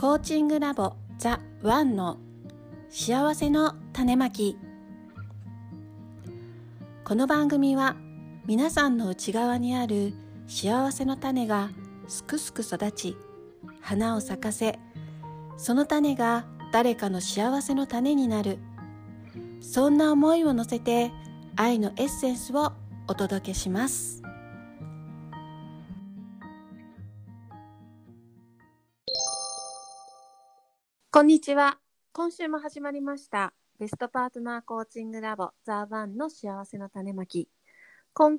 コーチングラボザ・ワンの幸せの種まき。この番組は皆さんの内側にある幸せの種がすくすく育ち花を咲かせその種が誰かの幸せの種になる。そんな思いを乗せて愛のエッセンスをお届けします。こんにちは。今週も始まりました。ベストパートナーコーチングラボザーバンの幸せの種まき。今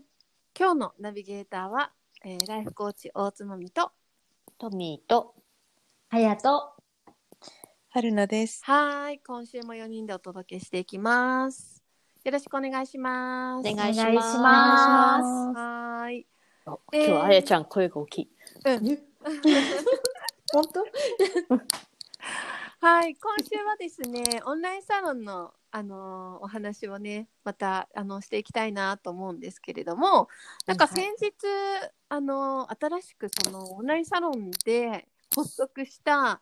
今日のナビゲーターは、えーライフコーチ大津まみとトミーと、はやと。春菜です。はーい。今週も4人でお届けしていきます。よろしくお願いします。お願いします。ます。はーい今日はあやちゃん声が大きい。本当？はい、今週はですね、オンラインサロンの、あのーお話をね、また、あの、していきたいなと思うんですけれども、なんか先日、あのー新しくそのオンラインサロンで発足した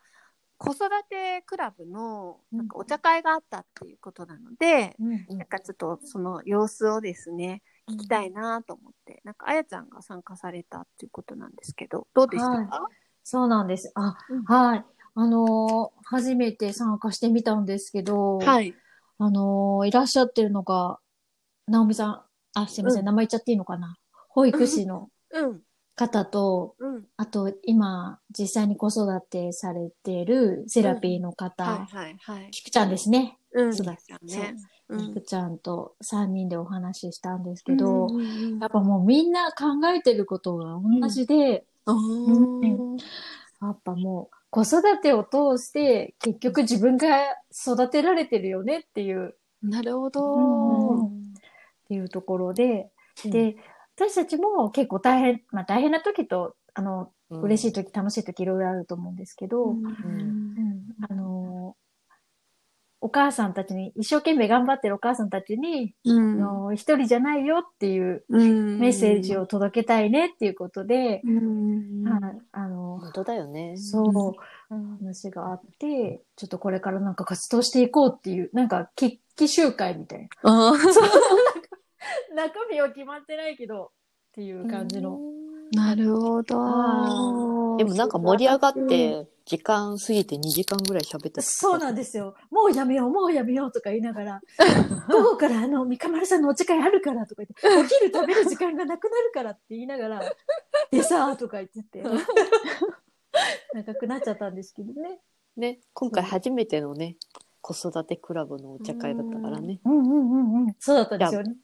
子育てクラブの、なんかお茶会があったっていうことなので、なんかちょっとその様子をですね、聞きたいなと思って、なんかあやちゃんが参加されたっていうことなんですけど、どうでしたか、そうなんです。あ、うん。はい。あのー初めて参加してみたんですけど、はい。あのーいらっしゃってるのが、直美さん、あ、すいません、うん。名前言っちゃっていいのかな。保育士のうん、方と、うん。あと、今、実際に子育てされてるセラピーの方、はいはいはい。きくちゃんですね。うん、そうだね。うきくちゃんと3人でお話ししたんですけど、うんうんうん。やっぱもうみんな考えてることが同じで、うん。やっぱもう子育てを通して結局自分が育てられてるよねっていう、なるほっど。ていうところで、うん。で、私たちも結構大変、まあ大変な時と、あの、嬉しいと。時、楽しい時いろいろあると思うんですけど、うん。うん。あのお母さんたちに、一生懸命頑張ってるお母さんたちに、うんあの一人じゃないよっていううんメッセージを届けたいねっていうことで、うんはい、あの、本当だよね。そう、うん話があって、ちょっとこれからなんか活動していこうっていう、なんか決起集会みたいな。そう 中身は決まってないけど、っていう感じの。なるほど。あでもなんか盛り上がって、時間過ぎて2時間ぐらい喋ってた。そうなんですよ。もうやめよう、もうやめようとか言いながら、午後からあの、三河丸さんのお茶会あるからとか言って、お昼食べる時間がなくなるからって言いながら、でさーとか言ってて、長くなっちゃったんですけどね。ね、今回初めてのね、子育てクラブのお茶会だったからね。うんうんうんうん。そうだったんですよね。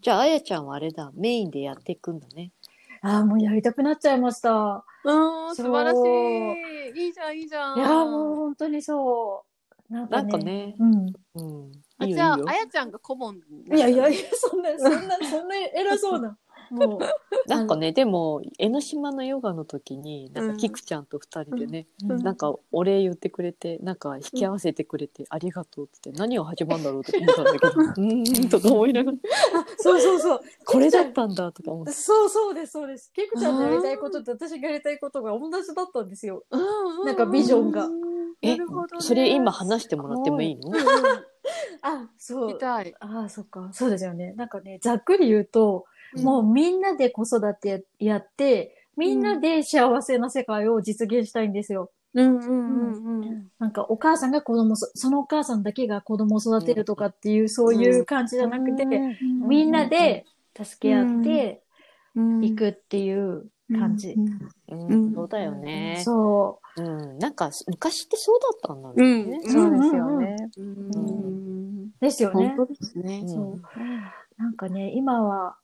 じゃあ、あやちゃんはあれだ、メインでやっていくんだね。ああ、もうやりたくなっちゃいました。うん、素晴らしい。いいじゃん、いいじゃん。いやーもう本当にそう。なんかね。なんかね、うん。うん。あじゃああやちゃんが顧問。いやいやいや、そんな、そんな、そんな偉そうな。もう。なんかね、でも、江ノ島のヨガの時に、なんか、キクちゃんと二人でね、うんなんか、お礼言ってくれて、なんか、引き合わせてくれて、ありがとうってって、何を始まるんだろうとか思ったんだけど、うーん、とか思いながら、そうそうそう。これだったんだとか思って。そうそうです、そうです。ケクちゃんのやりたいことと私がやりたいことが同じだったんですよ。うんなんかビジョンが。えなるほどねそれ今話してもらってもいいの？あ、そう。たい。ああ、そっか。そうですよね。なんかね、ざっくり言うと、もうみんなで子育てやって、みんなで幸せな世界を実現したいんですよ。うんうんうんうん。なんかお母さんが子供そ、そのお母さんだけが子供を育てるとかっていう、そういう感じじゃなくて、みんなで助け合っていくっていう感じ。そうだよね。そうん。なんか、昔ってそうだったんだうんね。そうですよね。う。ですよね。本当ですねう。んそう。なんかね、今は、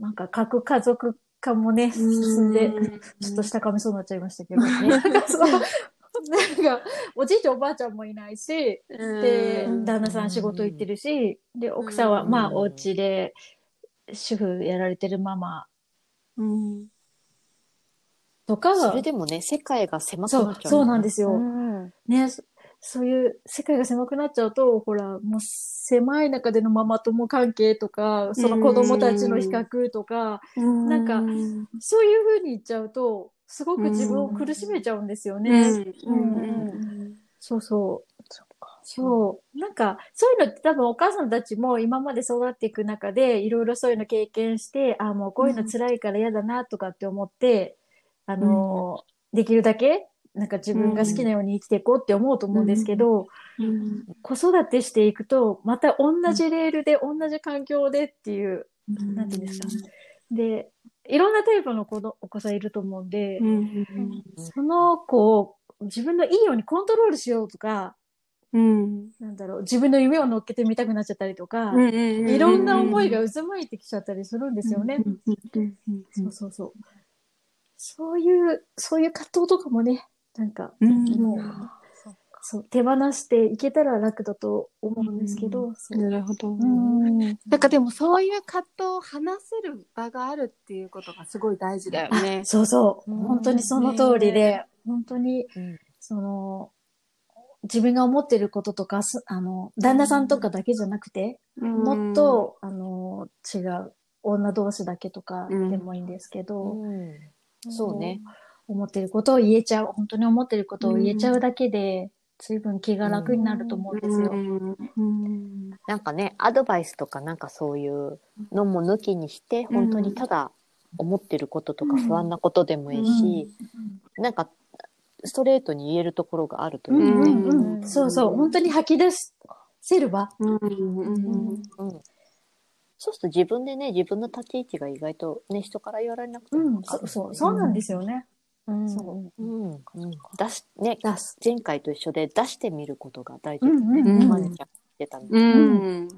なんか核家族化もね、進んで、ちょっとしたかみそうになっちゃいましたけどね。なんかそう、なんか、おじいちゃんおばあちゃんもいないし、で、旦那さん仕事行ってるし、で、奥さんは、うんまあ、お家で、主婦やられてるママうん。とか、それでもね、世界が狭くそうなっちゃう。そうなんですようんね、そそういう世界が狭くなっちゃうと、ほら、もう狭い中でのママ友関係とか、その子供たちの比較とか、なんかそういう風に言っちゃうと、すごく自分を苦しめちゃうんですようね。んうんそうそう。そう。なんか、そういうのって多分お母さんたちも今まで育っていく中で、いろいろそういうの経験して、あ、もうこういうの辛いから嫌だなとかって思って、あの、できるだけ、なんか自分が好きなように生きていこうって思うと思うんですけど、うん子育てしていくと、また同じレールで、同じ環境でっていう、なんていうんですか。で、いろんなタイプの子のお子さんいると思うんで、うんその子を自分のいいようにコントロールしようとか、うん。なんだろう、自分の夢を乗っけてみたくなっちゃったりとか、うんいろんな思いが渦巻いてきちゃったりするんですよね。そうそうそう。そういう、そういう葛藤とかもね、なんか、うん。もう、そう、手放していけたら楽だと思うんですけど、そう。なるほど。うん。なんかでもそういう葛藤を話せる場があるっていうことがすごい大事だよね。そうそう、うん。本当にその通りで、ね本当に、うん。その、自分が思ってることとか、すあの、旦那さんとかだけじゃなくて、もっと、あの、違う、女同士だけとかでもいいんですけど、うん。そうね。思ってることを言えちゃう、本当に思ってることを言えちゃうだけで、随分気が楽になると思うんですよ。うん。なんかね、アドバイスとかなんかそういうのも抜きにして、本当にただ思ってることとか不安なことでもいいし、なんかストレートに言えるところがあるとうんいうかね。うんうん。そうそう、本当に吐き出せる場。うんうんうん。そうすると自分でね、自分の立ち位置が意外とね、人から言われなくてうん、も分かる。そうそう、そうなんですよね。うんそう。うん。うん出し、ね、出す。前回と一緒で出してみることが大事。だね。うんうんうん。まねちゃん言ってたの。うん。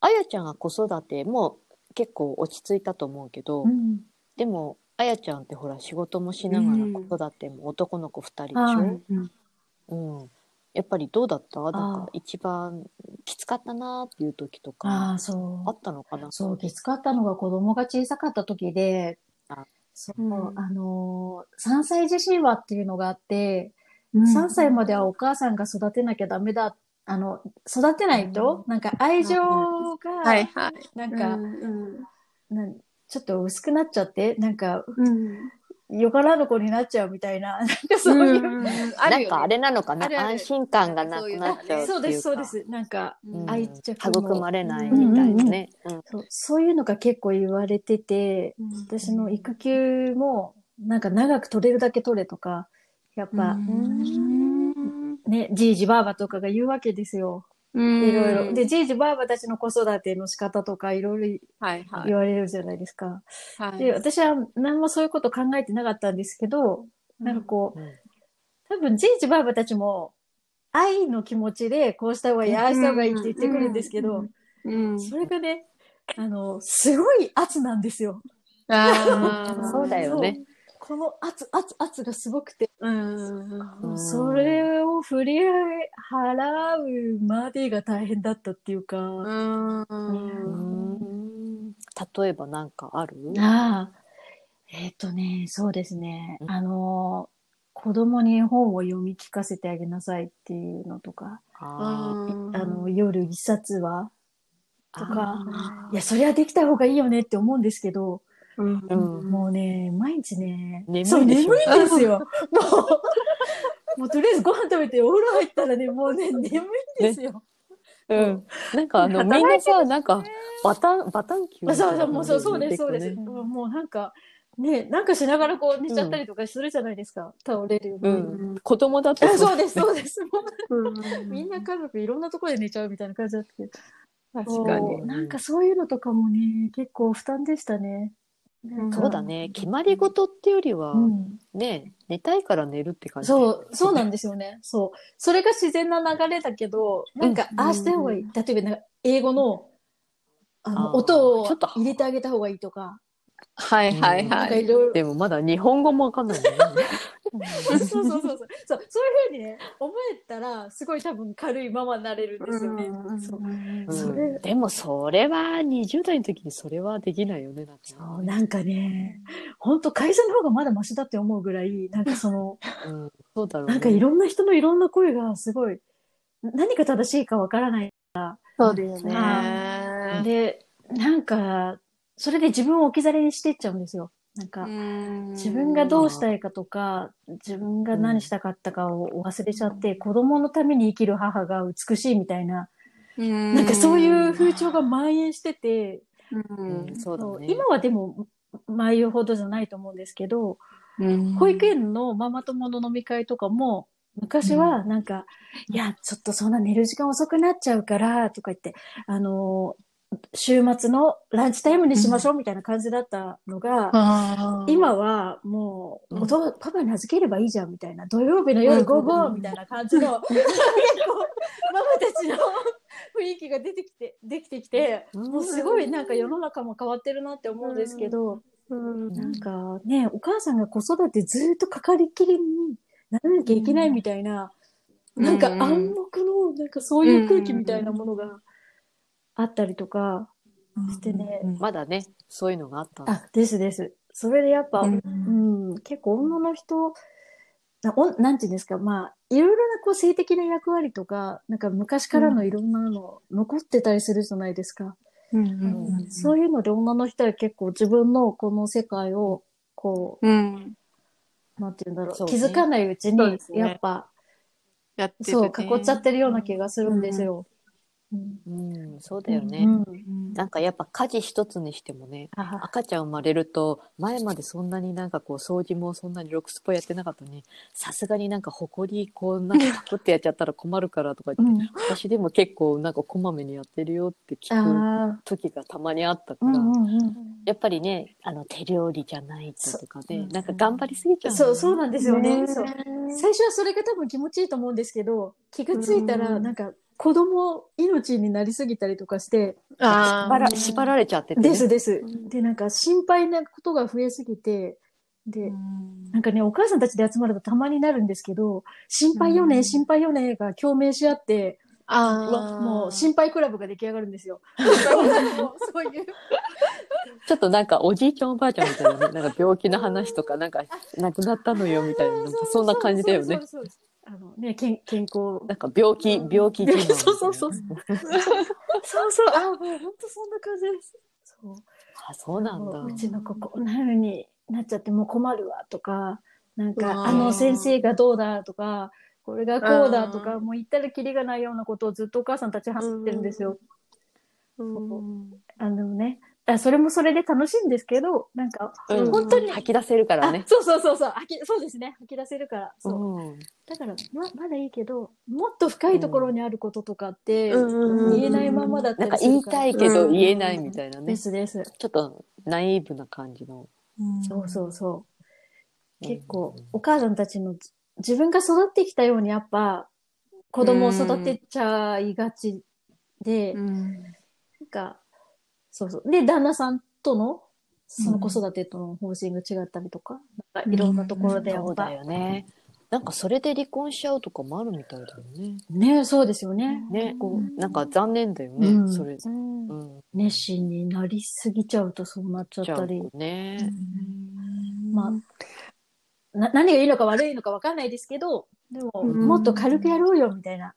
あやちゃんは子育ても結構落ち着いたと思うけど、うん。でも、あやちゃんってほら仕事もしながらうん子育ても男の子二人でしはょ、うんうん。やっぱりどうだった？なんあか一番きつかったなーっていう時とかああ、そう。あ。ったのかな？そう、きつかったのが子供が小さかった時であ、そう、うん。あのー、3歳児神話っていうのがあって、うん。3歳まではお母さんが育てなきゃダメだ。あの、育てないと、なんか愛情が、はいはい。なんか、うん。なんちょっと薄くなっちゃって、なんか、うんよからぬ子になっちゃうみたいな、なんかそういう。うんなあるよねんかあれなのかな？安心感がなくなっちゃう。そうです、そうです。なんか、うん愛着も育まれないみたいなね。うんそうそういうのが結構言われてて、私の育休も、なんか長く取れるだけ取れとか、やっぱ、うんね、じいじばあばとかが言うわけですよ。いろいろ。で、じいじばあばたちの子育ての仕方とかいろいはいはいろ言われるじゃないですか。はい。で、私は何もそういうこと考えてなかったんですけど、なんかこう、うん多分じいじばあばたちも愛の気持ちでこうした方がいい、ああした方がいいって言ってくるんですけど、うん、それがね、あの、すごい圧なんですよ。あー そうだよね。この圧、圧、圧がすごくて、うんうんそれを振り払うまでが大変だったっていうか、うん。例えばなんかある？ああ、えっ、とね、そうですね。うん。あの、子供に本を読み聞かせてあげなさいっていうのとか、あの、夜一冊はとか、あいや、それはできた方がいいよねって思うんですけど、うんーうんもうね、毎日ね、眠いそう、眠いんですよ。もう、もうとりあえずご飯食べてお風呂入ったらね、もうね、眠いんですよ。うん。なんかあの、みん働なさ、なんか、バタン、バタン球みたいなそうそう、もうそう、そうです、そうです。もうなんか、ね、なんかしながらこう寝ちゃったりとかするじゃないですか。倒れるよう。ん。子供だとあそうです、そうです。みんな家族いろんなところで寝ちゃうみたいな感じだったけど。確かになんかそういうのとかもね、結構負担でしたね。そうだね。決まり事ってよりはう、ん。ね、寝たいから寝るって感じ。そう、そうなんですよね。そう。それが自然な流れだけど、なんか、うんああした方がいい。例えばなんか、英語の、あの、音をちょっと入れてあげた方がいいとか、はいはいはい。でもまだ日本語もわかんないね。そうそうそうそう。そう、そういうふうにね、覚えたら、すごい多分軽いままになれるんですよね。そううんそれでもそれは20代の時にそれはできないよね。だってそう、なんかね、本当会社の方がまだマシだって思うぐらい、なんかその、うん、そうだろうね。なんかいろんな人のいろんな声がすごい、何が正しいかわからない。そうですね。で、なんか、それで自分を置き去りにしていっちゃうんですよ。なんか、自自分がどうしたいかとか、自分が何したかったかを忘れちゃって、子供のために生きる母が美しいみたいな、ななんかそういう風潮が蔓延してて、うん。うんそうだね。今はでも、前言うほどじゃないと思うんですけど、うん。保育園のママ友の飲み会とかも、昔はなんか、いや、ちょっとそんな寝る時間遅くなっちゃうから、とか言って、あのー週末のランチタイムにしましょうみたいな感じだったのが、あー。今はもう、うん。パパに預ければいいじゃんみたいな、土曜日の夜午後みたいな感じの、結構、ママたちの雰囲気が出てきて、できてきて、もうすごいなんか世の中も変わってるなって思うんですけど、うんなんかね、お母さんが子育てずっとかかりきりにならなきゃいけないみたいな、うん。なんか暗黙の、なんかそういう空気みたいなものがあったりとかしてね、まだね、そういうのがあったあ、ですです。それでやっぱ、ううんん、結構女の人、なおなんていうんですか、まあ、いろいろなこう性的な役割とか、なんか昔からのいろんなの残ってたりするじゃないですか。うんそういうので女の人は結構自分のこの世界を、こうん。う、なんていうんだろう、そうね。気づかないうちにやっぱ、やってるそう、ね囲っちゃってるような気がするんですよ。うん。うん、そうだよね。うんなんかやっぱ家事一つにしてもね、赤ちゃん生まれると、前までそんなになんかこう掃除もそんなにロクスポやってなかったのに、さすがになんか埃こうなんかパクってやっちゃったら困るからとかう言って、ん、私でも結構なんかこまめにやってるよって聞くあ時がたまにあったから、ーうんうんうん。やっぱりね、あの手料理じゃないととかね、なんか頑張りすぎちゃう、そう、そうなんですよね。ね。そう。最初はそれが多分気持ちいいと思うんですけど、気がついたら、うん。なんか子供命になりすぎたりとかして、あ縛ら縛られちゃってて、ね。ですですうん。で、なんか心配なことが増えすぎて、で、うんなんかね、お母さんたちで集まるとたまになるんですけど、心配よね、うん心配よねが共鳴し合って、あうわーもう心配クラブが出来上がるんですよ。そういう。ちょっとなんかおじいちゃんおばあちゃんみたいなね、なんか病気の話とか、なんか亡くなったのよみたいな、なんかそんな感じだよねそう。そうそうあのね、健健康。なんか病気、病気自慢みたいな。そ うそうそうそうそう、あ、もう本当そんな感じです。そう。あ、そうなんだ。うちの子こんな風になっちゃってもう困るわとか、なんうかあの先生がどうだとか、これがこうだとか、うんもう言ったらキリがないようなことをずっとお母さんたち話してるんですよ。うんあのね、あそれもそれで楽しいんですけど、なんか、うん本当に、吐き出せるからね。あそうそうそうそう吐き、そうですね、吐き出せるから。そう。うん。だから、ま、まだいいけど、もっと深いところにあることとかって、うん言えないままだったなんか言いたいけどうん言えないみたいなね。ですです。ちょっとナイーブな感じの。そうそうそう。結構うん、お母さんたちのじ自分が育ってきたようにやっぱ子供を育てちゃいがちで、うんなんか、そうそう。で、旦那さんとのその子育てとの方針が違ったりとか、なんかいろんなところでやっぱ、そうだよね。なんかそれで離婚しちゃうとかもあるみたいだよね。ねそうですよね。ねこなんか残念だよね、うんそれ。うんうん。う、熱心になりすぎちゃうとそうなっちゃったり。ね。まあな何がいいのか悪いのかわかんないですけど、でも、うんもっと軽くやろうよみたいな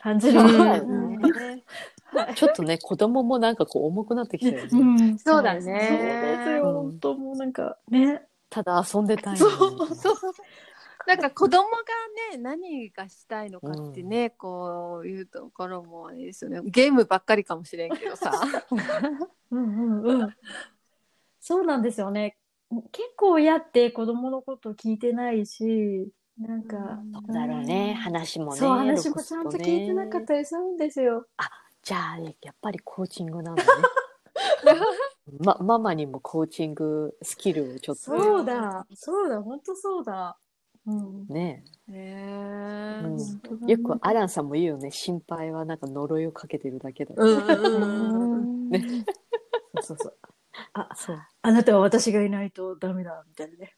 感じの。うん ちょっとね、子供もなんかこう重くなってきたよね。うんそうだねそうですよ、うん本当もうなんか、ね。ただ遊んでたいのにそうそうなんか子供がね何がしたいのかってね、こういうところもあれですよねゲームばっかりかもしれんけどさ うんうんうん。そうなんですよね。結構親って子供のこと聞いてないし、なんか、そうだろうね、話もね。そう、話もちゃんと聞いてなかったりするんですよ。じゃあ、やっぱりコーチングなんだね。ま、ママにもコーチングスキルをちょっと。ねそうだ、そうだ、本当そうだ。うん。ね、へえ。うん。よくアランさんも言うよね。心配はなんか呪いをかけてるだけだ、ね。そうそう。あ、そう。あなたは私がいないとダメだ、みたいなね。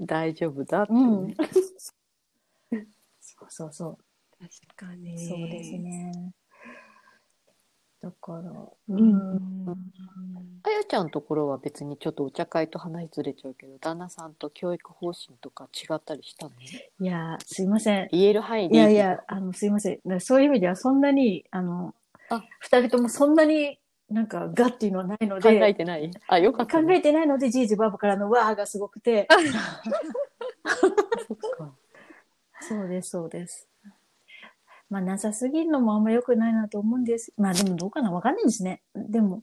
大丈夫だって、うん。ね。そうそうそう。確かにそうですね。だから、ううん。んあやちゃんのところは別にちょっとお茶会と話ずれちゃうけど旦那さんと教育方針とか違ったりしたの？いや、すいません。言える範囲でいやいや、あの、すいません。そういう意味ではそんなに、あのあ、二人ともそんなになんか、がっていうのはないの考えで、てない？あ、よかった、考えてないので、じいじばばからのわーがすごくて、そっか。そうです、そうです。まあ、なさすぎるのもあんま良くないなと思うんです。まあ、でもどうかなわかんないですね。でも、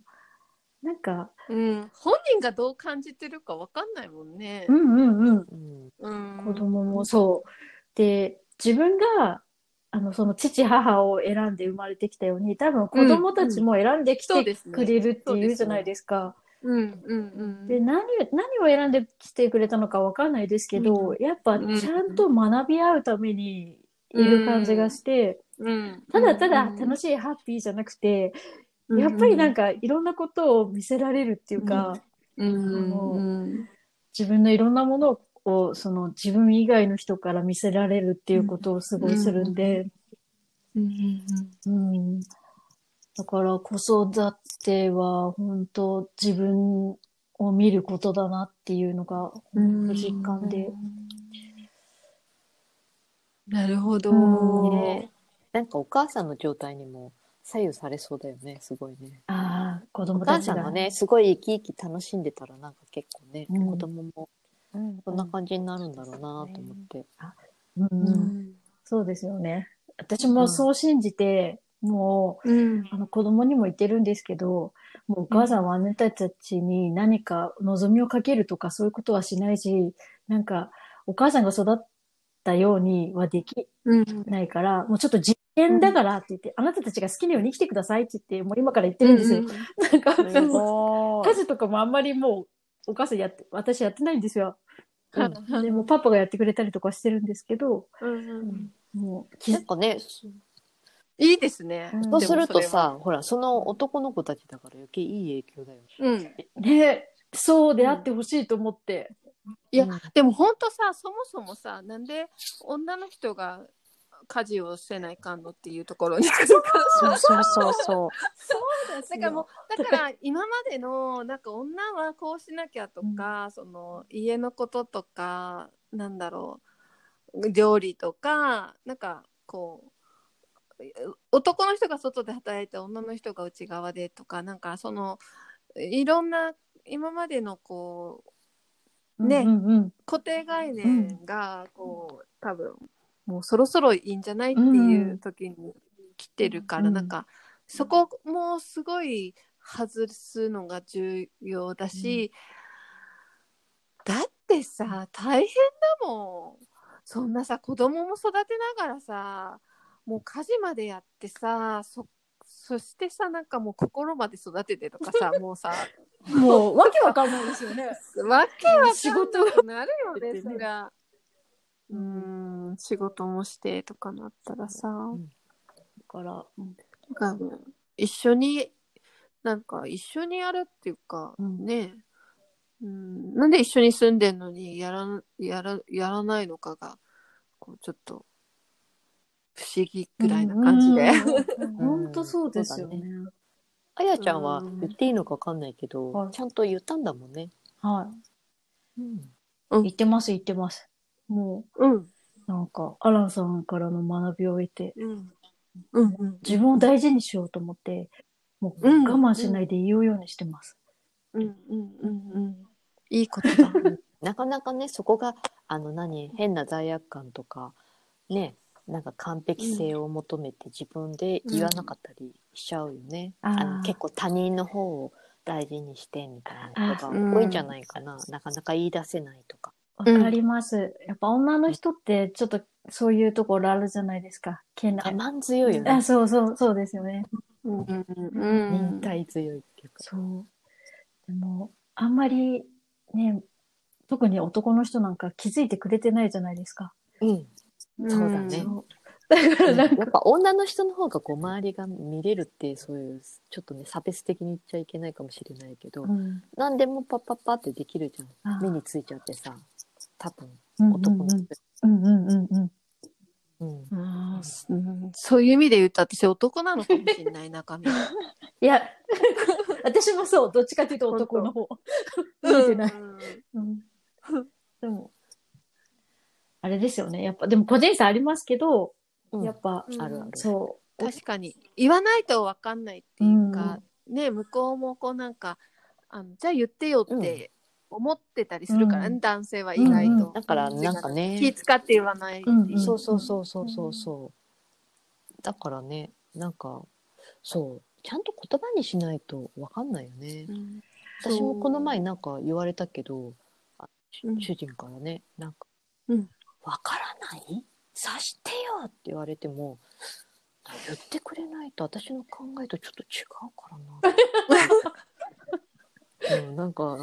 なんか、うん、本人がどう感じてるかわかんないもんねう。んうんうん。うん。うん、子供もそう。で、自分が、あの、その父母を選んで生まれてきたように、多分子供たちも選んできてくれるっていうじゃないですか。うんうんうん。で、何を、何を選んできてくれたのかわかんないですけど、うやっぱちゃんと学び合うためにいる感じがして、うん、ただただ楽ししい、ハッピーじゃなくて、いやっぱりなんかいろんなことを見せられるっていうか、うんうん自分のいろんなものをその自分以外の人から見せられるっていうことをすごいするんで、うん。うんだから子育ては本当自分を見ることだなっていうのがうん実感で。なるほど。うんねなんかお母さんの状態にも左右されそうだよね、すごいね。ああ、子お供たちが。母さんがね、すごい生き生き楽しんでたらなんか結構ね、うん子供もそんな感じになるんだろうなと思って。うんうんそうですよね。私もそう信じて、もう、うん。あの子供にも言ってるんですけど、もうお母さんはあなたたちに何か望みをかけるとかそういうことはしないし、なんかお母さんが育ったようにはできうん。ないから、もうちょっと実験だからって言って、あなたたちが好きなように生きてくださいって言って、もう今から言ってるんですよ。なんか、すごい。家事とかもあんまりもうお母さんやって、私やってないんですよ。うん。でもパパがやってくれたりとかしてるんですけど、うんもう、なんかね、いいですね。うんそうするとさ、ほら、その男の子たちだから余計いい影響だようん。ね、そうであってほしいと思って。いやうんでも本当さそもそもさなんで女の人が家事をせないかんのっていうところに来るからそうそうそう。だからもうだから今までのなんか女はこうしなきゃとか、その家のこととかなんだろう料理とかなんかこう男の人が外で働いて女の人が内側でとかなんかそのいろんな今までのこうねうんうんうん。固定概念がこう多分もうそろそろいいんじゃないっていう時に来てるから、うん。なんかそこもすごい外すのが重要だし、だってさ大変だもん。そんなさ子供も育てながらさもう家事までやってさそそしてさなんかもう心まで育ててとかさ もうさもう、わけわかんないですよね。わけわかんな仕事くなるよね、そりゃ。うーん、仕事もしてとかなったらさ。だから、なん。か一緒に、なんか一緒にやるっていうか、うん。ね。うん、なんで一緒に住んでんのにやらやらやらないのかが、こうちょっと不思議ぐらいな感じで。本当そうですよね。あやちゃんはうん言っていいのかわかんないけど、はいちゃんと言ったんだもんね。はうん。い。言ってます、言ってます。もうん。う、なんか、アランさんからの学びを得て、うん。自分を大事にしようと思って、もううん我慢しないで言うようにしてます。うん。うん。うん。うん。いいことだ。なかなかね、そこが、あの何、変な罪悪感とか、ね、なんか完璧性を求めて自分で言わなかったりしちゃうよね。うんあの結構他人の方を大事にしてみたいなことが多いんじゃないかな。なかなか言い出せないとか。わかります。やっぱ女の人ってちょっとそういうところあるじゃないですか。けな我慢強いよあ、ね。そうそう、そうですよね。うん。う忍ん。耐強いっていうか。そう。でも、あんまりね、特に男の人なんか気づいてくれてないじゃないですか。うん。そうだね。だからなんか、やっぱ女の人の方がこう周りが見れるってそういうちょっとね差別的に言っちゃいけないかもしれないけど、うん。何でもパッパッパってできるじゃあん目についちゃってさ多分うん男の人、うんうんうんうん。うん。うん。そういう意味で言うと私男なのかもしれない中身。いや、私もそう、どっちかというと男の方。見えてない。うん。でも、あれですよね。やっぱ、でも個人差ありますけど、うん。やっぱ、うん。あるある。そう。確かに。言わないと分かんないっていうか、ね向こうもこうなんかあのじゃあ言ってよって思ってたりするから、ねうん。男性は意外と、うんうん。だからなんかね。気使って言わないっていう、うんうん。そうそうそうそうそうそう。だからね、なんか、そう、ちゃんと言葉にしないとわかんないよね。うん。私もこの前なんか言われたけど、主人からね、なんか、うんわからない？察してよって言われても、言ってくれないと私の考えとちょっと違うからな。うん、なんか、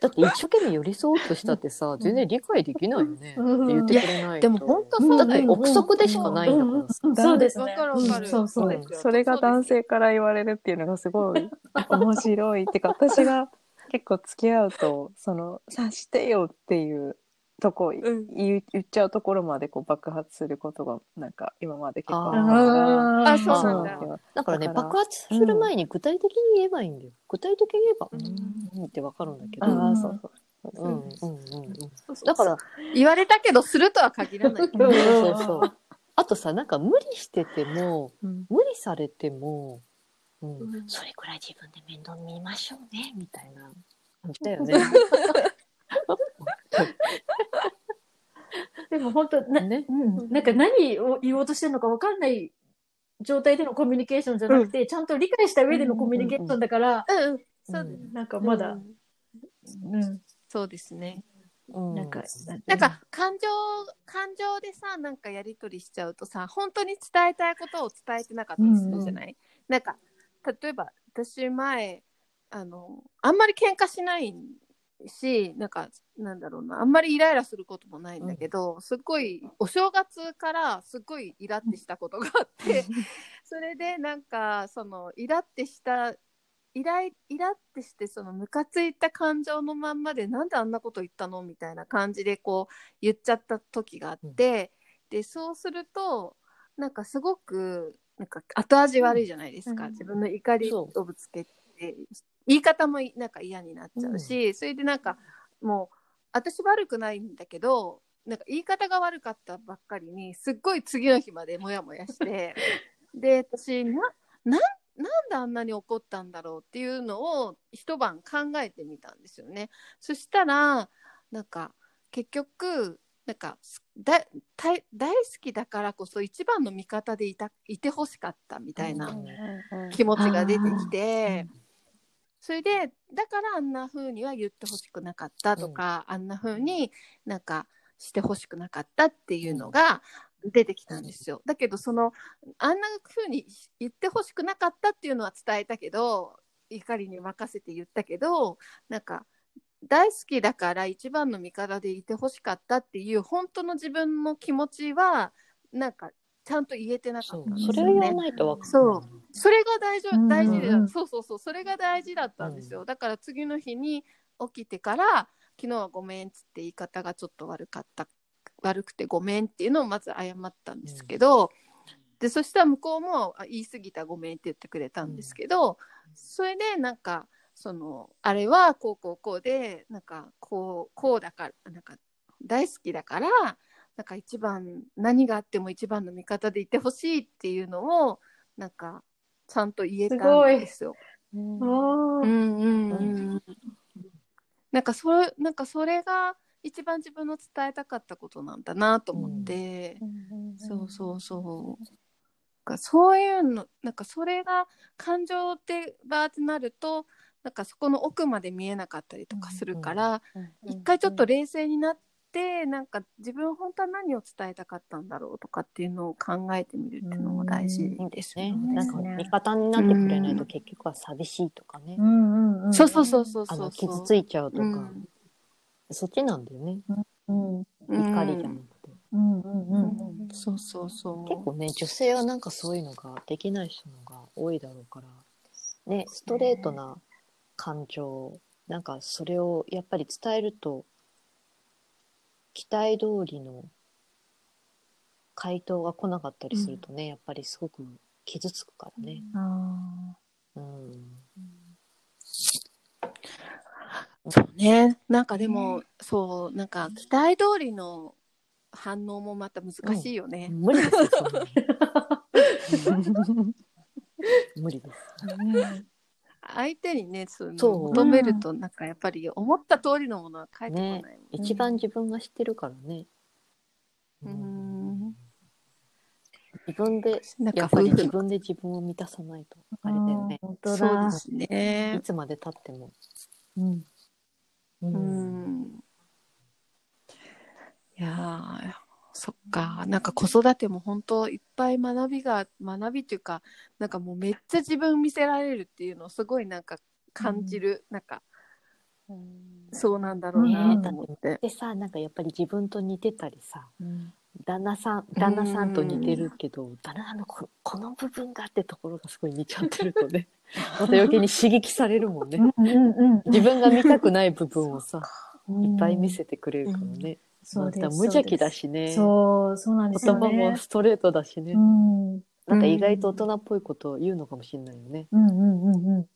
だって一生懸命寄り添おうとしたってさ、全然理解できないよね。って言ってくれないと。でも本当そうだって憶測でしかないんだからさ。うんそうですね。わかるわかるうんそうそう。それが男性から言われるっていうのがすごい 面白いっていうか私が結構付き合うとその察してよっていうとこ言うん。う言っちゃうところまでこう爆発することがなんか今まで結構あー。あそうなんだ。だからね、だから爆発する前に具体的に言えばいいんだよ。具体的に言えば、ううん。ん、ってわかるんだけど。あうん、あそうそう。うん、うん、うん。そうそうだから、言われたけどするとは限らない、うん。そうそうそう。あとさ、なんか無理してても、うん。無理されても、うん、うん。それくらい自分で面倒見ましょうね、みたいな。だよね。でも本当な、ね。うん、なんか何を言おうとしてるのか分かんない状態でのコミュニケーションじゃなくて、ちゃんと理解した上でのコミュニケーションだから、うんうんそうですうんなんかまだう、ん。うん、そうですね。うん、なんか、なんか感情感情でさなんかやり取りしちゃうとさ本当に伝えたいことを伝えてなかったりするじゃない、なんか例えば私前あのあんまり喧嘩しないしなんかなんだろうなあんまりイライラすることもないんだけど、すっごいお正月からすっごいイラってしたことがあって それでなんかそのイラってしたイライイラってしてそのムカついた感情のまんまでなんであんなこと言ったの？みたいな感じでこう言っちゃった時があって、でそうするとなんかすごくなんか後味悪いじゃないですか、うん。自分の怒りをぶつけて言い方もなんか嫌になっちゃうし、それでなんかもう私悪くないんだけどなんか言い方が悪かったばっかりにすっごい次の日までモヤモヤして で私ななんなんであんなに怒ったんだろうっていうのを一晩考えてみたんですよね。そしたらなんか結局なんかだ大大好きだからこそ一番の味方でいたいてほしかったみたいな気持ちが出てきて、それでだからあんな風には言ってほしくなかったとか、あんな風になんかしてほしくなかったっていうのが出てきたんですよ。だけどそのあんな風に言ってほしくなかったっていうのは伝えたけど怒りに任せて言ったけどなんか大好きだから一番の味方でいてほしかったっていう本当の自分の気持ちはなんかちゃんと言えてなかったんですそれを言わよね。ないとわかんない。そうそれが大事うん大事で、うんそうそうそう。それが大事だったんですよ、だから次の日に起きてから昨日はごめんっつって言い方がちょっと悪かった。悪くてごめんっていうのをまず謝ったんですけど、でそしたら向こうもあ言い過ぎたごめんって言ってくれたんですけど、それでなんかそのあれはこうこうこうでなんかこうこうだからなんか大好きだからなんか一番何があっても一番の味方でいてほしいっていうのをなんかちゃんと言えたんですよ。うん。あーうんうん。うん、なんかそれなんかそれが一番自分の伝えたかったことなんだなと思って、そうそうそう。なんかそういうのなんかそれが感情でバーってなるとなんかそこの奥まで見えなかったりとかするから、一回ちょっと冷静になって、なんか自分本当は何を伝えたかったんだろうとかっていうのを考えてみるっていうのも大事ですよね。ね。なんか味方になってくれないと結局は寂しいとかねう。んうんうん。そうそうそうそうあのそう。傷ついちゃうとか、うんそっちなんだよね。うんうん怒りじゃなくて。うんうんうんそうそうそう。結構ね、女性はなんかそういうのができない人のが多いだろうから、ね、ストレートな感情、なんかそれをやっぱり伝えると、期待通りの回答が来なかったりするとね、やっぱりすごく傷つくからね。あうん。そうね。なんかでも、そう、なんか期待通りの反応もまた難しいよね。無理です 無理です。相手にねそういうのそう。求めるとなんかやっぱり思った通りのものは返ってこないもんね。一番自分が知ってるからね。うん。自分でなんやっぱり自分で自分を満たさないと。あれだよね。本当だ。そうで。すいねつまで経っても。うん。ううん。いやーそっか。なんか子育ても本当いっぱい学びが学びっていうかなんかもうめっちゃ自分見せられるっていうのをすごいなんか感じる、なんかそうなんだろうなと思って。でさなんかやっぱり自分と似てたりさうん。旦那さん旦那さんと似てるけど、旦那さんのここの部分がってところがすごい似ちゃってるとね また余計に刺激されるもんね。うんうん自分が見たくない部分をさうん。いっぱい見せてくれるからね。そうです無邪気だし。しね。そう、そうなんです言葉よね。もストレートだしね。うん。なんか意外と大人っぽいことを言うのかもしれないよね。うんうんうんうん。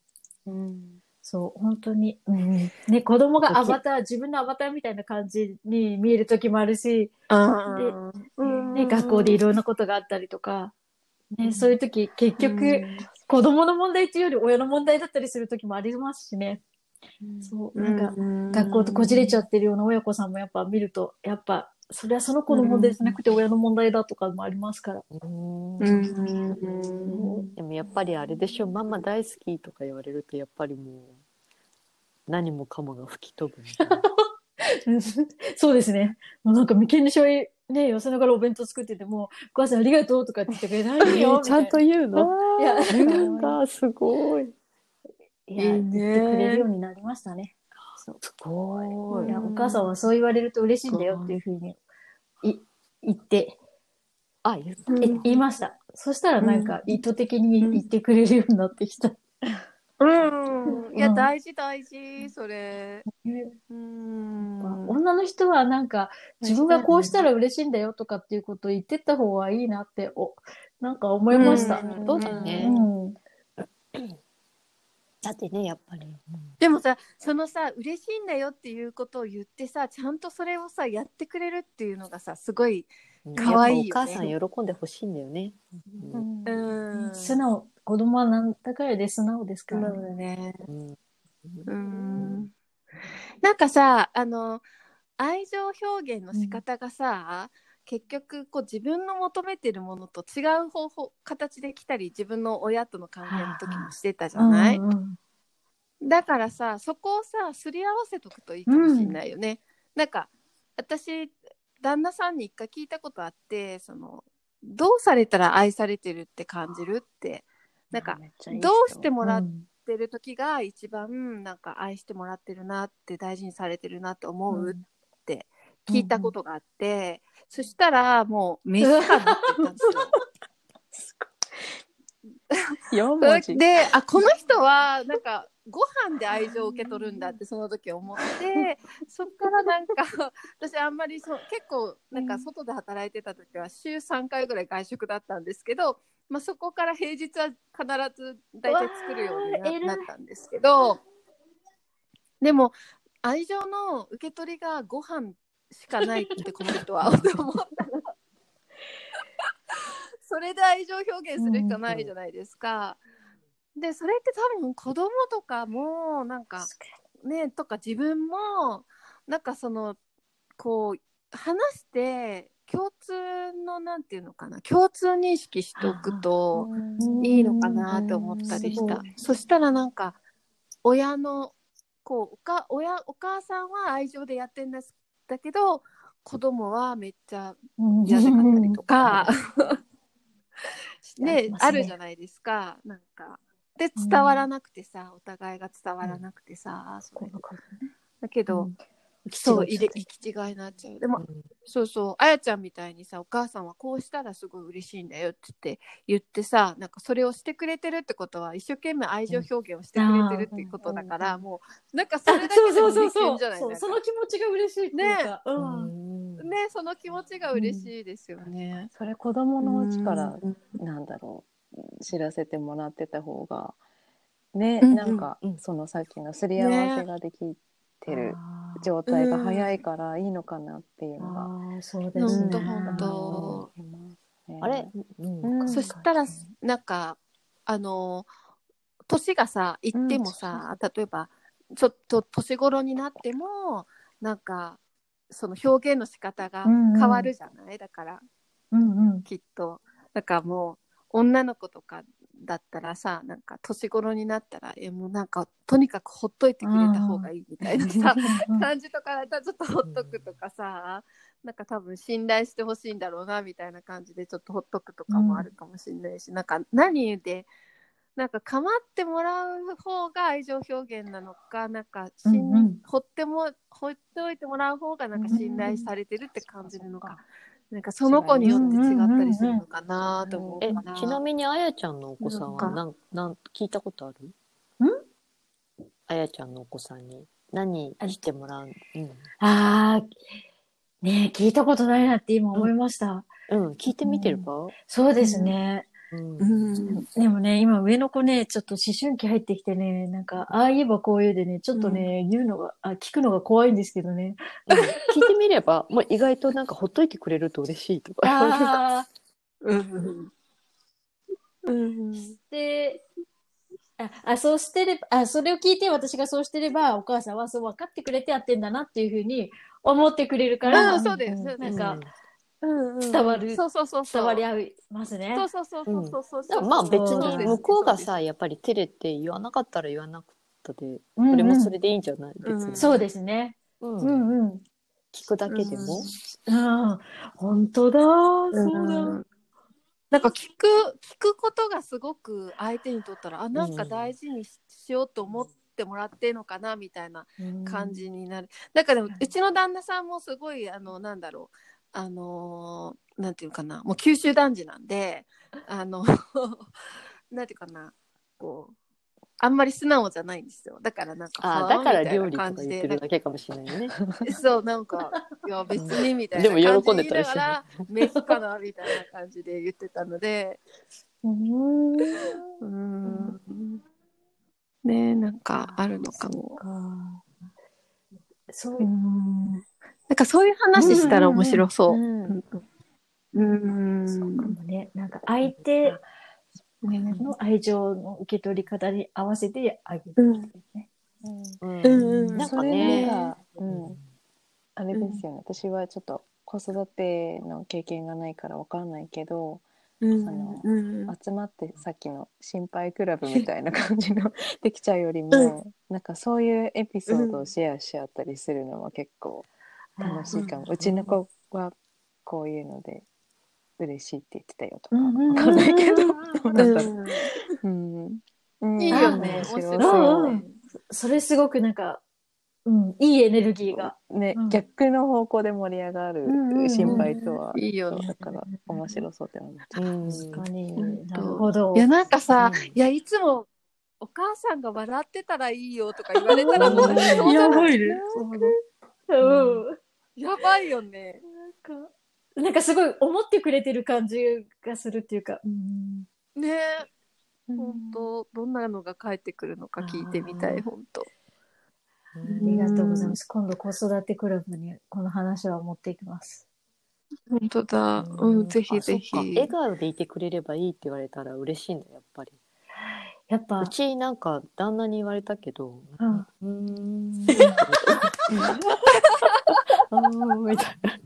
うんそう、本当に。うんうん、ね、子供がアバター、自分のアバターみたいな感じに見える時もあるし、あね、学校でいろんなことがあったりとか、ね、そういう時、結局、子供の問題っていうより親の問題だったりする時もありますしね。そう、なんか、学校とこじれちゃってるような親子さんもやっぱ見ると、やっぱ、それはその子の問題じゃなくて親の問題だとかもありますから。うんうんでもやっぱりあれでしょ、ママ大好きとか言われると、やっぱりもう、何もかもが吹き飛ぶみたいな。そうですね。もうなんか眉間にしょい、ね、寄せながらお弁当作ってても、お母さんありがとうとかって言ってくれないよ。ちゃんと言うの？いや、言うんだ、すごい。いや、言ってくれるようになりましたね。そうすごい。いや、お母さんはそう言われると嬉しいんだよっていうふうにい言って、あ、言った。え言いました。そしたらなんか意図的に言ってくれるようになってきた。うん。いや、うん大事大事、それ。うん。女の人はなんか自分がこうしたら嬉しいんだよとかっていうことを言ってった方がいいなって、お、なんか思いました。うんそうだねうん。だってね、やっぱり。でもさ、そのさ、嬉しいんだよっていうことを言ってさ、ちゃんとそれをさ、やってくれるっていうのがさ、すごい、可愛いよねお母さん喜んでほしいんだよね。うんうん。素直、子供はなんだかんやで素直ですからそうね。だね。うんうん。なんかさ、あの、愛情表現の仕方がさ、結局こう自分の求めてるものと違う方法形で来たり自分の親との関係の時もしてたじゃない、うんうんだからさそこをさすり合わせとくといいかもしれないよね、なんか私旦那さんに一回聞いたことあってそのどうされたら愛されてるって感じるって。なんかどうしてもらっうんてる時が一番なんか愛してもらってるなって大事にされてるなって思うって聞いたことがあって、そしたらもう飯かなって言ったんですよ。4文字。であこの人はなんかご飯で愛情を受け取るんだってその時思って そっからなんか私あんまりそう結構なんか外で働いてた時は週3回ぐらい外食だったんですけど、まあ、そこから平日は必ず大体作るようになったんですけどでも愛情の受け取りがご飯しかないってこの人は思ったの。それで愛情表現するしかないじゃないですか。でそれって多分子供とかもなんかねとか自分もなんかそのこう話して共通のなんていうのかな共通認識しておくといいのかなと思ったりした。そしたらなんか親のこうおか親お母さんは愛情でやってんですだけど子供はめっちゃうん。嫌だかったりとか、ねね。あるじゃないですか。なんか。で伝わらなくてさ、お互いが伝わらなくてさ、それだけど、そう入れ行き違い。になっちゃうでも、そうそうあやちゃんみたいにさお母さんはこうしたらすごい嬉しいんだよって言って言ってさなんかそれをしてくれてるってことは一生懸命愛情表現をしてくれてるっていうことだから、もうなんかそれだけでも嬉しいんじゃないその気持ちが嬉しいっていうんん。ねその気持ちが嬉しいですよね。それ子供のうちからうん。なんだろう知らせてもらってた方がね、うんなんか、うん。そのさっきのすり合わせができてる状態が早いからいいのかなっていうのが、ああそうでほすね。んとほんと。思いますね。あれ、うんうん。そしたらなんかあの年がさいってもさ、例えばちょっと年頃になってもなんかその表現の仕方が変わるじゃない、だからうんうん。きっと。だからもう女の子とかだったらさなんか年頃になったらえもうなんかとにかくほっといてくれた方がいいみたいなさ感じとかだったらちょっとほっとくとかさ、なんか多分信頼してほしいんだろうなみたいな感じでちょっとほっとくとかもあるかもしれないし、なんか何でなんか構ってもらう方が愛情表現なのかなんかしん、うんうん。ほってもほっておいてもらう方がなんか信頼されてるって感じるのか、なんかその子によって違ったりするのかなと思うえかな。ちなみにあやちゃんのお子さんはなんなん聞いたことある？あやちゃんのお子さんに。何してもらううん、ああ、ねえ聞いたことないなって今思いました。うん、聞いてみてれば、そうですね。うん。うん。でもね、今上の子ね、ちょっと思春期入ってきてね、なんか、ああ言えばこう言うでね、ちょっとね、言うのが、あ、聞くのが怖いんですけどね。うん。聞いてみれば、もう意外となんかほっといてくれると嬉しいとか。ああ、うんうん。で、あ、あそうしてれば、あ、それを聞いて私がそうしてれば、お母さんはそう分かってくれてやってんだなっていうふうに思ってくれるから、うんそうですそうです。なんか、うん伝わるそうそうそうそう伝わり合いますね。そうそうそうそうそうそうでもまあ別に向こうがさ、やっぱり照れて言わなかったら言わなかったで、うんうんそれもそれでいいんじゃない、別に。そうですね。うんうんうん。聞くだけでも。うん、本当だ。そうだ。うんなんか聞く聞くことがすごく相手にとったらあなんか大事にししようと思ってもらってるのかなみたいな感じになる。だからでもうちの旦那さんもすごいあのなんだろうあのーなんていうかなもう九州男児なんで あの なんていうかなこうあんまり素直じゃないんですよ。だからなんかあだから料理とか言ってるだけかもしれないね。そうなんかいや別にみたいなでも感じ喜んでたりしらメスかなみたいな感じで言ってたので。うん。うんねえなんかあるのかも。そうう。んなんかそういう話したら面白そう。うんうんうんそうかもね。なんか相手の愛情の受け取り方に合わせてあげる、ね。うんうん。なんかね、なん。かうんあれですよね、私はちょっと子育ての経験がないからわかんないけど、うんあのうん集まってさっきの心配クラブみたいな感じの できちゃうよりも、なんかそういうエピソードをシェアし合ったりするのは結構楽しいかも、うちの子はこういうので嬉しいって言ってたよとか、うんうんわかんないけど、どうなんだろう。うんいいよね。それすごくなんか、うん、いいエネルギーが。ね、うん。逆の方向で盛り上がる心配とは、いいよだから面白そうって思っちゃう。うん。確かに。うんなるほど。いやなんかさ、うん。いやいつもお母さんが笑ってたらいいよとか言われたらもうそうないいね。うん。やばいよね。なんか、なんかすごい思ってくれてる感じがするっていうか。うん。ねえ。本当どんなのが返ってくるのか聞いてみたい本当。ありがとうございます。今度子育てクラブにこの話は持っていきます。本当だ。うん、ぜひぜひ笑顔でいてくれればいいって言われたら嬉しいんだやっぱり。やっぱう、ちなんか旦那に言われたけど、うんうーん。みたいな。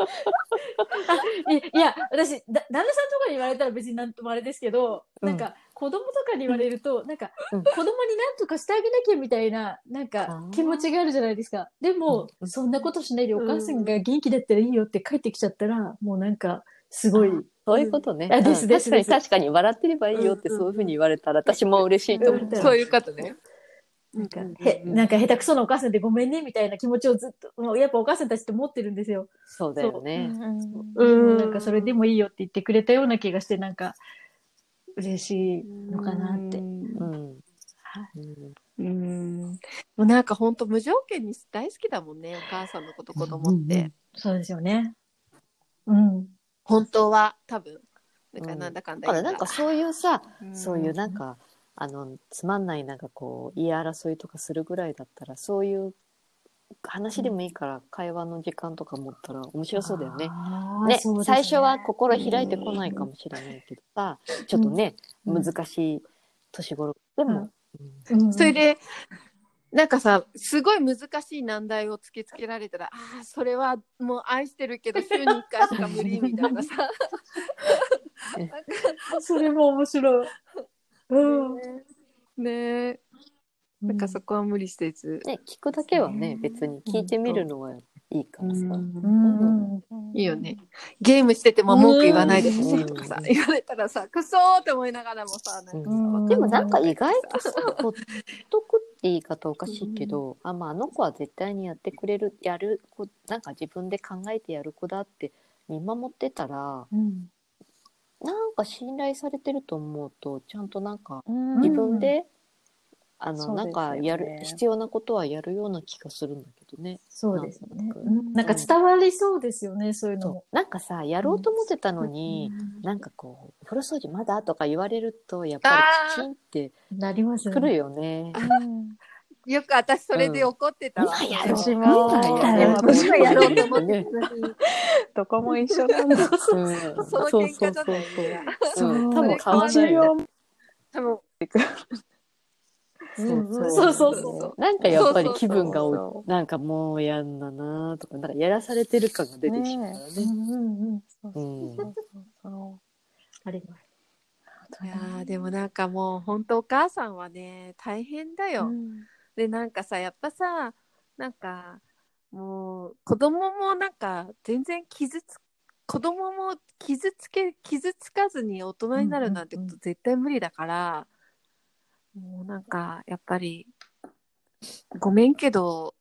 いいや、私、だ旦那さんとかに言われたら別になんともあれですけど、うん。なんか、子供とかに言われると、なんか、うん。子供になんとかしてあげなきゃみたいな、なんあかー、気持ちがあるじゃないですか。でも、うん。そんなことしないでお母さんが元気だったらいいよって帰ってきちゃったら、もうなんか、すごい、そういうことね。あですうんですです確かに確かに笑ってればいいよってうんそういうふうに言われたら私も嬉しいと思う。うん。そういう方ね。なんか、うんへ、なんか下手くそなお母さんでごめんねみたいな気持ちをずっと、もうやっぱお母さんたちって持ってるんですよ。そうだよね。うんなんかそれでもいいよって言ってくれたような気がして、なんか、嬉しいのかなって。うん。はいうんうん。もうなんか本当無条件に大好きだもんね、お母さんのこと子供って。そうですよね。うん。本当は多分。だかなんだかんだからだ言うなんかそういうさ、うんそういうなんか、あの、つまんないなんかこう、言い争いとかするぐらいだったら、そういう話でもいいから会話の時間とか持ったら面白そうだよね。ねそうです最初は心開いてこないかもしれないけどさ、ちょっとね、うん難しい年頃。でも、うん。うん。それで、なんかさ、すごい難しい難題を突きつけられたら、ああ、それはもう愛してるけど、週に1回しか無理みたいなさ。それも面白い。うん。ね。え、なんかそこは無理せず。ね、聞くだけはね、別に聞いてみるのはいいからさ。うん。うん。いいよね。ゲームしてても文句言わないでほしうんいとかさ、言われたらさ、くそーって思いながらもさ、なんかさでもなんか意外とさ、ほっとくって言い方おかしいけど、あ、まああの子は絶対にやってくれる、やる子、なんか自分で考えてやる子だって見守ってたら、うんなんか信頼されてると思うと、ちゃんとなんかうん。自分で、あの、なんかやる、必要なことはやるような気がするんだけどね。そうですね。なんか伝わりそうですよね、そういうの。なんかさ、やろうと思ってたのに、なんかこう、お風呂掃除まだとか言われると、やっぱりきちんってなりますよくるね。よね。よく私それで怒ってたわ。今やろう。私も。今やろう。私もやろうと思ってねたのに。どこも一緒なんだ。うんその喧嘩じゃないそうそうそうそう。多分変わんない多分うんうんそそううそそううなんかやっぱり気分がそうおそなんかもうやんだなとか、なんかやらされてる感が出てきたからうね。んうんうん。うん。あります。いやーでもなんかもう本当お母さんはね大変だよ。でなんかさやっぱさなんかもう子供もなんか全然傷つ子供も傷つけ傷つかずに大人になるなんてこと絶対無理だから、もうなんかやっぱりごめんけど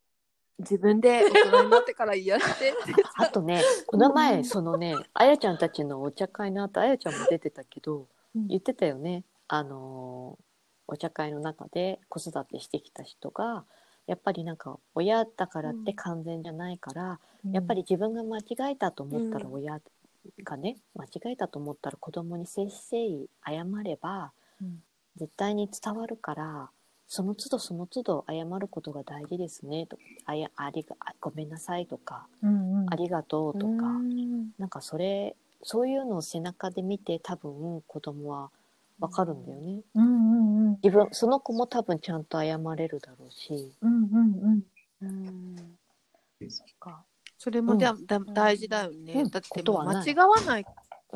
自分で大人になってからやって。あとね、この前、そのね、あやちゃんたちのお茶会の後、あやちゃんも出てたけど、うん。言ってたよね。あのーお茶会の中で子育てしてきた人が、やっぱりなんか親だからって完全じゃないから、やっぱり自分が間違えたと思ったらうん。親がね、間違えたと思ったら子供に誠心誠意謝れば、うん。絶対に伝わるからその都度その都度謝ることが大事ですねと。あやありがあごめんなさいとか、うんうん。ありがとうとか、なんかそれそういうのを背中で見て多分子供はわかるんだよね。うんうんうん。自分その子も多分ちゃんと謝れるだろうし。うんうんそっか。それもだ、だ大事だよね、うん。だって間違わないっ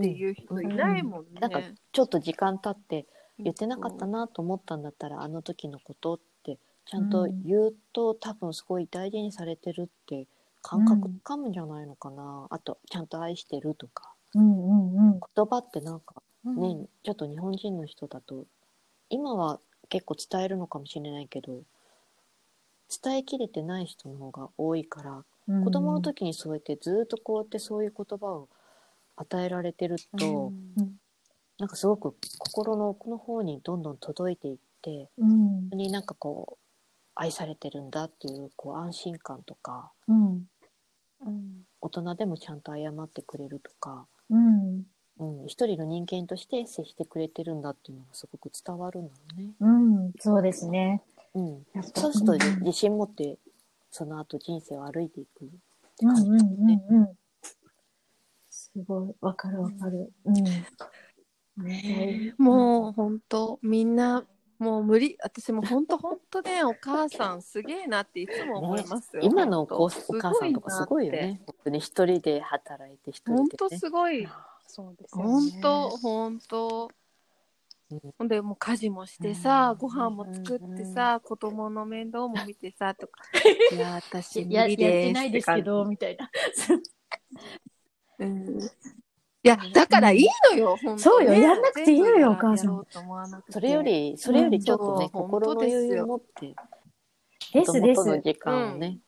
ていう人いないもんね、なんかちょっと時間経って言ってなかったなと思ったんだったらあの時のことってちゃんと言うと、多分すごい大事にされてるって感覚つかむんじゃないのかな、あとちゃんと愛してるとか。うんうんうん。言葉ってなんかね、ちょっと日本人の人だと今は結構伝えるのかもしれないけど伝えきれてない人の方が多いから、うん子供の時にそうやってずっとこうやってそういう言葉を与えられてると、なんかすごく心の奥の方にどんどん届いていってうん。になんかこう愛されてるんだっていうこう安心感とかうん。大人でもちゃんと謝ってくれるとか、うんうん、一人の人間として接してくれてるんだっていうのがすごく伝わるんだろうね。うんそうですね。うん、やっぱそうするとうん。自信持ってその後人生を歩いていくってうん感じうんうんうんすごいわかるわかる。うん。ねもう本当みんなもう無理。私も本当本当ね お母さんすげえなっていつも思いますよ、今のお子お本当母さんとかすごいよね。本当に一人で働いて一人本当でね。すごいそうですよね。本当本当。うん。ほんでもう家事もしてさ、うん。ご飯も作ってさ、子供の面倒も見てさとか。いや私無ややっ理ですてないですけどみたいな。うん。いやだからいいのよ、本当そうよねやんなくていいのよお母さん。それよりそれよりちょっとね、心の余裕を持ってですです時間をね、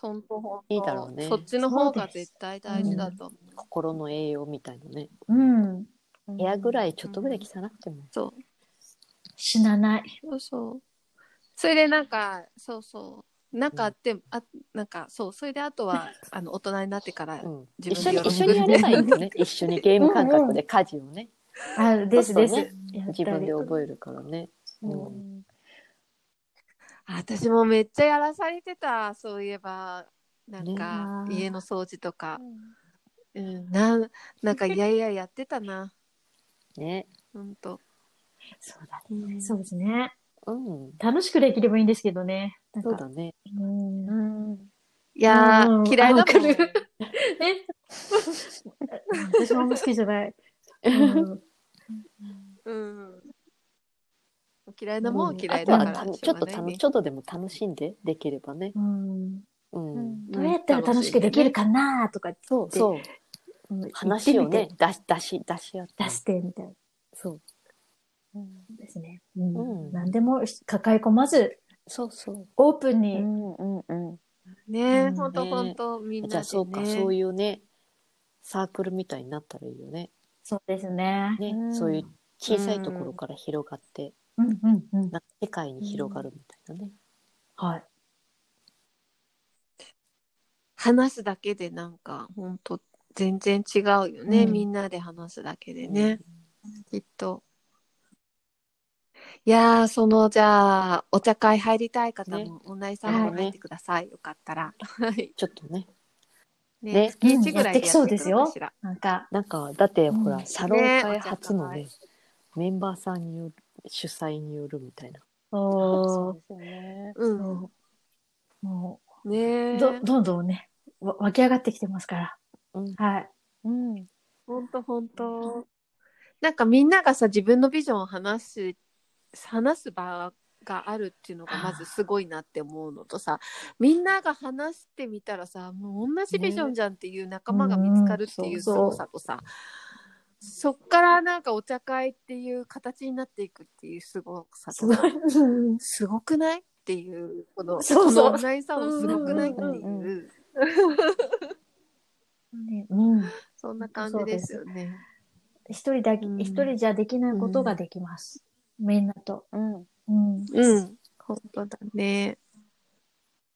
本当本当。いいだろうね。そっちの方が絶対大事だと思う。心の栄養みたいなね。うん。部屋ぐらいちょっとぐらい汚くても、そう。死なない。そうそう。それでなんか、そうそう。なんかあって、あなんかそう、それであとは、あの、大人になってから、うん、自一緒分で。に一緒にやればいいんだよね。一緒にゲーム感覚で家事をね。あですです。そうそうね自分で覚えるからね、うん。うん私もめっちゃやらされてたそういえばなんかね家の掃除とか、うん、なんなんかいやいややってたな ね。ほんと、そうだうんね。そうですね。うん。楽しくできればいいんですけどね。そうだね。うんうんいやうんー嫌いだもんあわかるね。私もあんま好きじゃない。うんうん嫌いなもんは嫌いだからたちょっとちょっとでも楽しんでできればね。うんうん。どうやったら楽しくできるかなとかそうそう。うん話をね出し、出し、出し合って。出してみたいな。そう。ですね。うんうん何でも抱え込まず、そうそう。うオープンに。んうんうんねうんほんとねほんとみんなで、ね、じゃあそうか、そういうね、サークルみたいになったらいいよね。そうですね。ね、うんそういう小さいところから広がって、うんうんうん。なんか世界に広がるみたいなね。はい。話すだけでなんかほんと全然違うよね、うんみんなで話すだけでね、きっと。いやー、その、じゃあ、お茶会入りたい方ねも、オンラインサロン入ってください。よかったら。はい。ちょっとね。ね、ね月1ぐらいでやってそうですよなんか、なんか、だってほら、うんサロン会初のねね、メンバーさんによる、主催によるみたいな。おーですよね。うん。そうもねう、え。ど、どんどんね、わ湧き上がってきてますから。うんはい。うんほんとほんと。なんかみんながさ、自分のビジョンを話す、話す場があるっていうのがまずすごいなって思うのとさ、みんなが話してみたらさ、もう同じビジョンじゃんっていう仲間が見つかるっていううんすごさとさ、そっからなんかお茶会っていう形になっていくっていうすごさとさ、すごくないっていう、この、そうそうオンラインサロンすごくないってうんいう、ねうん。そんな感じですよね。一人だけ、うん一人じゃできないことができます。みんなと。うんうん。うん、本当だね。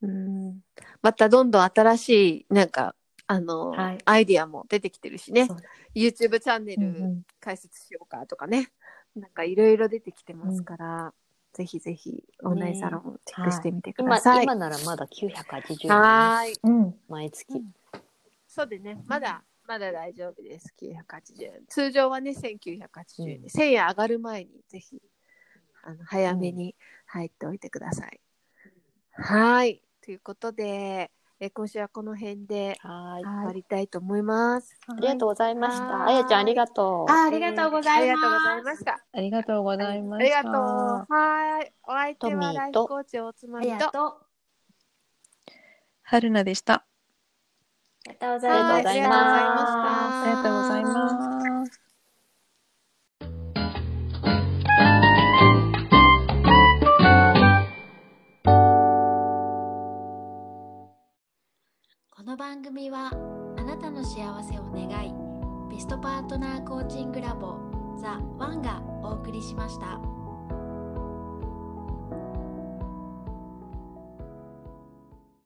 うん、またどんどん新しい、なんか、あの、はいアイディアも出てきてるしね。YouTube チャンネうんうルん開設しようかとかね。なんかいろいろ出てきてますから、ぜひぜひオンラインサロンチェックしてみてく今ださい。今ならまだ980円。うん。毎月。そうでね、まだ、まだ大丈夫です。980円。通常はね、1980円で、うん1000円上がる前に、ぜひ、あの、早めに入っておいてください。はい。ということで、え今週はこの辺ではい。終わりたいと思います。ありがとうございました。はいあやちゃんありがとう。あありがとうございますありがとうございました。ありがとうございました。ありがとう。はい。お相手トミはーとライフコーチおつまあみと。りがとう。春菜でした。ありがとうごはいありがとうございますありがとうございます。こ組はあなたの幸せを願いベストパートナーコーチングラボザ・ワンがお送りしました。